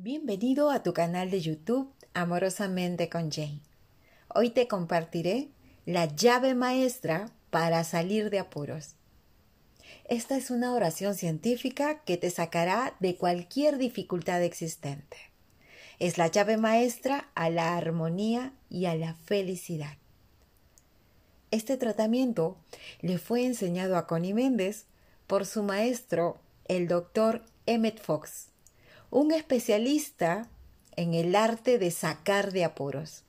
Bienvenido a tu canal de YouTube Amorosamente con Jane. Hoy te compartiré la llave maestra para salir de apuros. Esta es una oración científica que te sacará de cualquier dificultad existente. Es la llave maestra a la armonía y a la felicidad. Este tratamiento le fue enseñado a Connie Méndez por su maestro, el doctor Emmett Fox un especialista en el arte de sacar de apuros.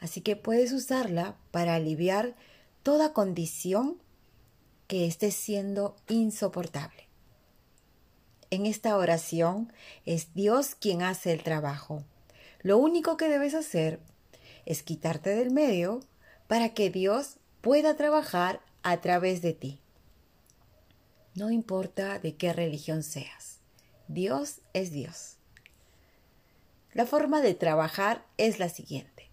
Así que puedes usarla para aliviar toda condición que esté siendo insoportable. En esta oración es Dios quien hace el trabajo. Lo único que debes hacer es quitarte del medio para que Dios pueda trabajar a través de ti. No importa de qué religión seas. Dios es Dios. La forma de trabajar es la siguiente.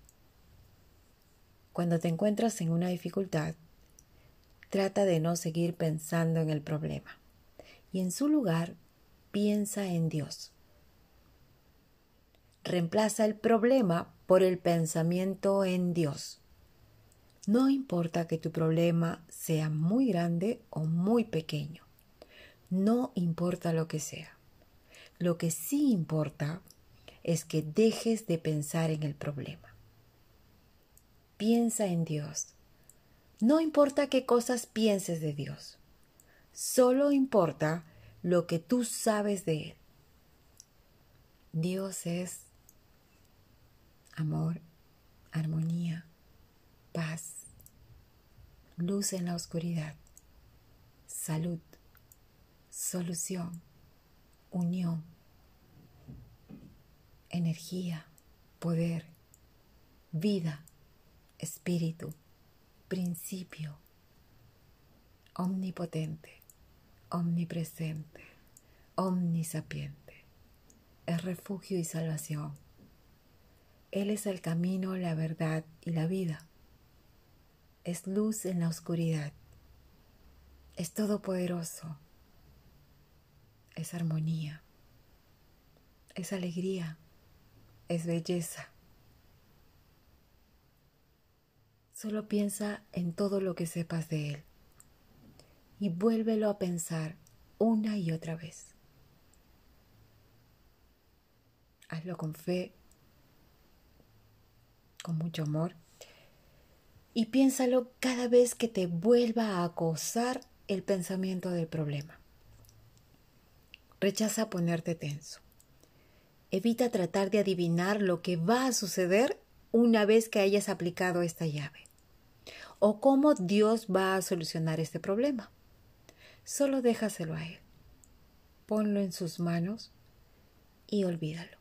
Cuando te encuentras en una dificultad, trata de no seguir pensando en el problema y en su lugar piensa en Dios. Reemplaza el problema por el pensamiento en Dios. No importa que tu problema sea muy grande o muy pequeño. No importa lo que sea. Lo que sí importa es que dejes de pensar en el problema. Piensa en Dios. No importa qué cosas pienses de Dios. Solo importa lo que tú sabes de Él. Dios es amor, armonía, paz, luz en la oscuridad, salud, solución, unión, energía, poder, vida, espíritu, principio, omnipotente, omnipresente, omnisapiente, es refugio y salvación. Él es el camino, la verdad y la vida. Es luz en la oscuridad. Es todopoderoso. Es armonía. Es alegría es belleza. Solo piensa en todo lo que sepas de Él y vuélvelo a pensar una y otra vez. Hazlo con fe, con mucho amor y piénsalo cada vez que te vuelva a acosar el pensamiento del problema. Rechaza ponerte tenso. Evita tratar de adivinar lo que va a suceder una vez que hayas aplicado esta llave o cómo Dios va a solucionar este problema. Solo déjaselo a Él. Ponlo en sus manos y olvídalo.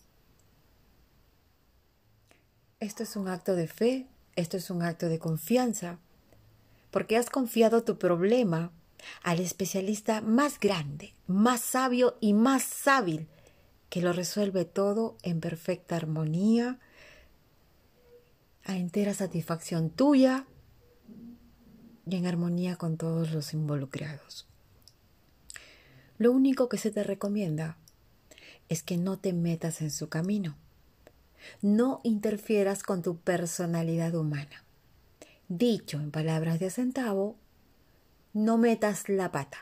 Esto es un acto de fe, esto es un acto de confianza, porque has confiado tu problema al especialista más grande, más sabio y más hábil que lo resuelve todo en perfecta armonía, a entera satisfacción tuya y en armonía con todos los involucrados. Lo único que se te recomienda es que no te metas en su camino. No interfieras con tu personalidad humana. Dicho en palabras de centavo, no metas la pata.